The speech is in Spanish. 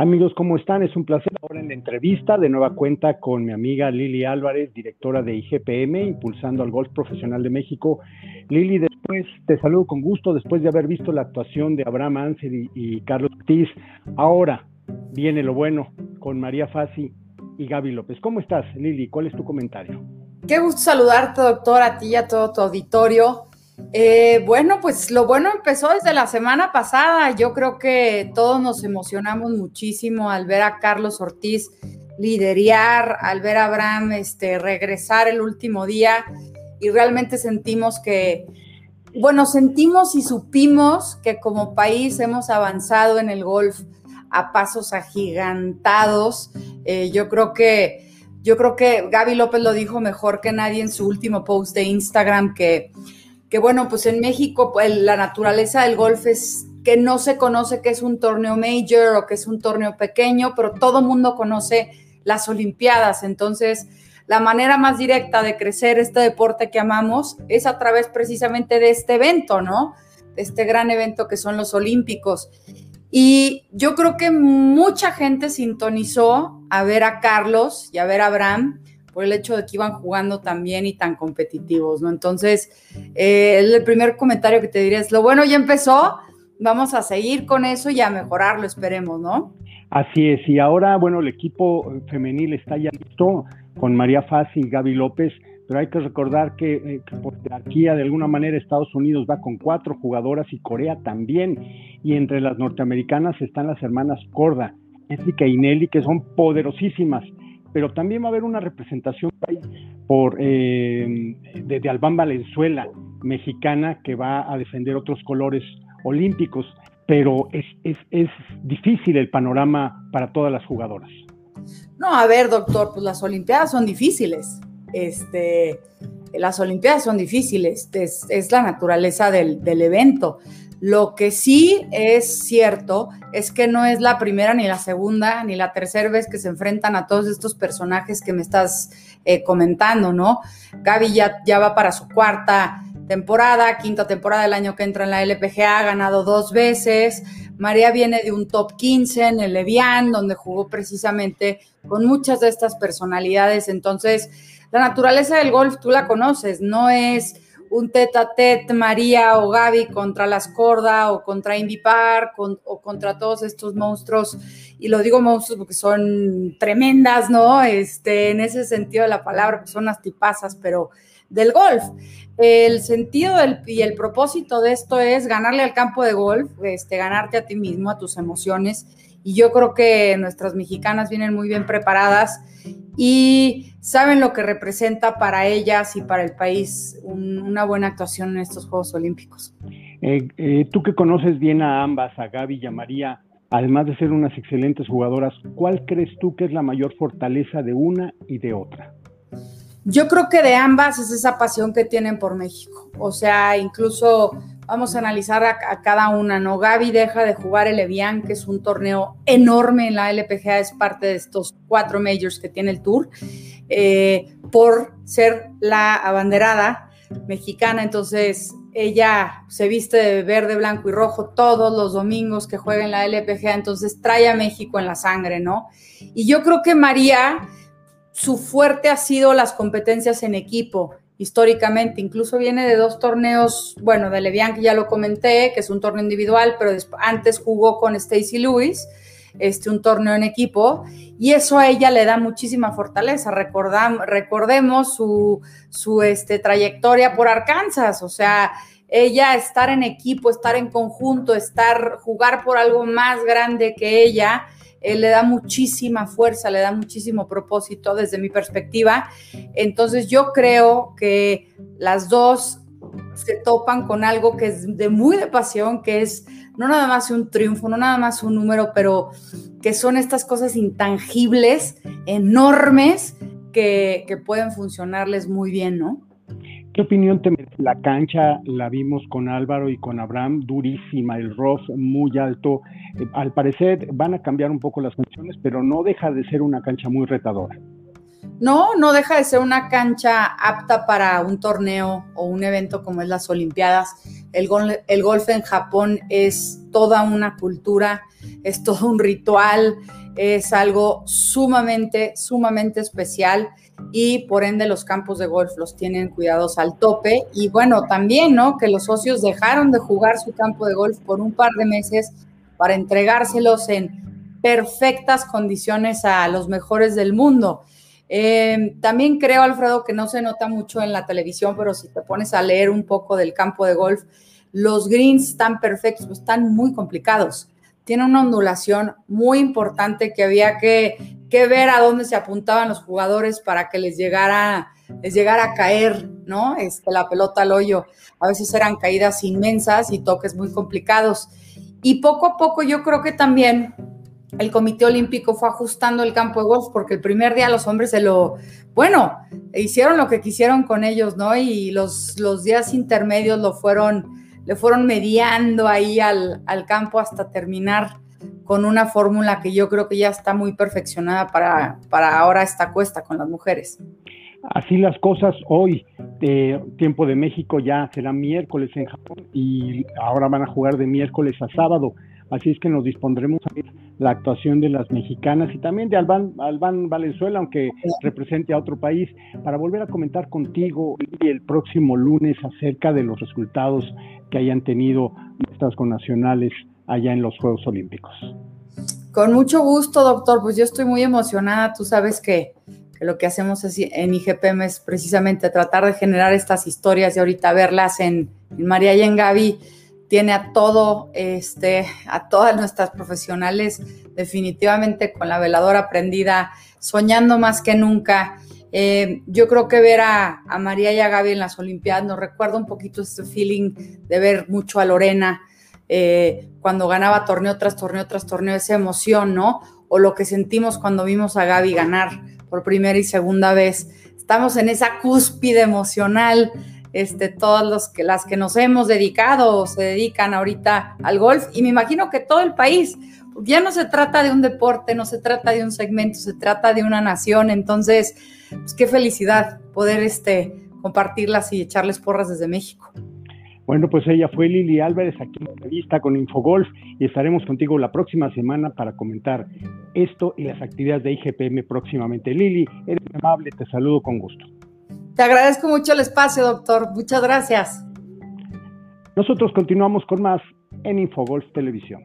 Amigos, ¿cómo están? Es un placer ahora en la entrevista de nueva cuenta con mi amiga Lili Álvarez, directora de IGPM, Impulsando al Golf Profesional de México. Lili, después te saludo con gusto después de haber visto la actuación de Abraham Ansel y, Carlos Ortiz. Ahora viene lo bueno con María Fassi y Gaby López. ¿Cómo estás, Lili? ¿Cuál es tu comentario? Qué gusto saludarte, doctor, a ti y a todo tu auditorio. Eh, bueno, pues lo bueno empezó desde la semana pasada. Yo creo que todos nos emocionamos muchísimo al ver a Carlos Ortiz liderar, al ver a Abraham este, regresar el último día y realmente sentimos que, bueno, sentimos y supimos que como país hemos avanzado en el golf a pasos agigantados. Eh, yo creo que yo creo que Gaby López lo dijo mejor que nadie en su último post de Instagram que que bueno, pues en México pues, la naturaleza del golf es que no se conoce que es un torneo major o que es un torneo pequeño, pero todo mundo conoce las Olimpiadas. Entonces, la manera más directa de crecer este deporte que amamos es a través precisamente de este evento, ¿no? De este gran evento que son los Olímpicos. Y yo creo que mucha gente sintonizó a ver a Carlos y a ver a Abraham por el hecho de que iban jugando tan bien y tan competitivos, ¿no? Entonces, eh, el primer comentario que te diría es, lo bueno ya empezó, vamos a seguir con eso y a mejorarlo, esperemos, ¿no? Así es, y ahora, bueno, el equipo femenil está ya listo con María Fassi y Gaby López, pero hay que recordar que, eh, por jerarquía, de alguna manera, Estados Unidos va con cuatro jugadoras y Corea también, y entre las norteamericanas están las hermanas Corda, Jessica y Nelly, que son poderosísimas pero también va a haber una representación por eh, de, Albán Valenzuela, mexicana, que va a defender otros colores olímpicos, pero es, es, es difícil el panorama para todas las jugadoras. No, a ver, doctor, pues las Olimpiadas son difíciles. Este, las Olimpiadas son difíciles, es, es la naturaleza del, del evento. Lo que sí es cierto es que no es la primera, ni la segunda, ni la tercera vez que se enfrentan a todos estos personajes que me estás eh, comentando, ¿no? Gaby ya, ya va para su cuarta temporada, quinta temporada del año que entra en la LPGA, ha ganado dos veces. María viene de un top 15 en el Evian, donde jugó precisamente con muchas de estas personalidades. Entonces, la naturaleza del golf tú la conoces, no es un tete a tete María o Gaby contra las Corda o contra Indy Park o contra todos estos monstruos. Y lo digo monstruos porque son tremendas, ¿no? Este, en ese sentido de la palabra, pues son las tipazas, pero del golf. El sentido y el propósito de esto es ganarle al campo de golf, este, ganarte a ti mismo, a tus emociones y yo creo que nuestras mexicanas vienen muy bien preparadas y saben lo que representa para ellas y para el país una buena actuación en estos Juegos Olímpicos. Eh, eh, tú que conoces bien a ambas, a Gaby y a María, además de ser unas excelentes jugadoras, ¿cuál crees tú que es la mayor fortaleza de una y de otra? Yo creo que de ambas es esa pasión que tienen por México. O sea, incluso Vamos a analizar a, cada una, ¿no? Gaby deja de jugar el Evian, que es un torneo enorme en la LPGA, es parte de estos cuatro majors que tiene el Tour, eh, por ser la abanderada mexicana. Entonces, ella se viste de verde, blanco y rojo todos los domingos que juega en la LPGA, entonces trae a México en la sangre, ¿no? Y yo creo que María, su fuerte ha sido las competencias en equipo históricamente, incluso viene de dos torneos, bueno, de Levian que ya lo comenté, que es un torneo individual, pero antes jugó con Stacy Lewis, este, un torneo en equipo, y eso a ella le da muchísima fortaleza. recordemos su, su este, trayectoria por Arkansas, o sea, ella estar en equipo, estar en conjunto, estar, jugar por algo más grande que ella, eh, le da muchísima fuerza, le da muchísimo propósito desde mi perspectiva. Entonces yo creo que las dos se topan con algo que es de muy de pasión, que es no nada más un triunfo, no nada más un número, pero que son estas cosas intangibles, enormes, que, que pueden funcionarles muy bien, ¿no? ¿Qué opinión te merece la cancha? La vimos con Álvaro y con Abraham, durísima, el rough muy alto. Eh, al parecer van a cambiar un poco las funciones, pero no deja de ser una cancha muy retadora. No, no deja de ser una cancha apta para un torneo o un evento como es las Olimpiadas. El, el golf en Japón es toda una cultura, es todo un ritual, es algo sumamente, sumamente especial y por ende los campos de golf los tienen cuidados al tope. Y bueno, también, ¿no? Que los socios dejaron de jugar su campo de golf por un par de meses para entregárselos en perfectas condiciones a los mejores del mundo. Eh, también creo, Alfredo, que no se nota mucho en la televisión, pero si te pones a leer un poco del campo de golf, los greens están perfectos, están muy complicados. Tiene una ondulación muy importante que había que, ver a dónde se apuntaban los jugadores para que les llegara, les llegara a caer, ¿no? Este, la pelota al hoyo. A veces eran caídas inmensas y toques muy complicados. Y poco a poco yo creo que también el Comité Olímpico fue ajustando el campo de golf porque el primer día los hombres se lo, bueno, hicieron lo que quisieron con ellos, ¿no? Y los, los días intermedios lo fueron, le fueron mediando ahí al, al campo hasta terminar con una fórmula que yo creo que ya está muy perfeccionada para, para ahora esta cuesta con las mujeres. Así las cosas hoy, de tiempo de México ya será miércoles en Japón y ahora van a jugar de miércoles a sábado. Así es que nos dispondremos a ver la actuación de las mexicanas y también de Albán, Albán Valenzuela, aunque represente a otro país, para volver a comentar contigo el próximo lunes acerca de los resultados que hayan tenido nuestras connacionales allá en los Juegos Olímpicos. Con mucho gusto, doctor. Pues yo estoy muy emocionada. Tú sabes que, lo que hacemos en IGPM es precisamente tratar de generar estas historias y ahorita verlas en, en María y en Gaby tiene a todo, este, a todas nuestras profesionales definitivamente con la veladora prendida, soñando más que nunca. Eh, yo creo que ver a, María y a Gaby en las Olimpiadas nos recuerda un poquito este feeling de ver mucho a Lorena eh, cuando ganaba torneo tras torneo tras torneo, esa emoción, ¿no? O lo que sentimos cuando vimos a Gaby ganar por primera y segunda vez. Estamos en esa cúspide emocional este, todas los que, las que nos hemos dedicado o se dedican ahorita al golf y me imagino que todo el país, ya no se trata de un deporte, no se trata de un segmento, se trata de una nación, entonces, pues qué felicidad poder este, compartirlas y echarles porras desde México. Bueno, pues ella fue Lili Álvarez aquí en entrevista con Infogolf y estaremos contigo la próxima semana para comentar esto y las actividades de IGPM próximamente. Lili, eres amable, te saludo con gusto. Te agradezco mucho el espacio, doctor. Muchas gracias. Nosotros continuamos con más en Infogolf Televisión.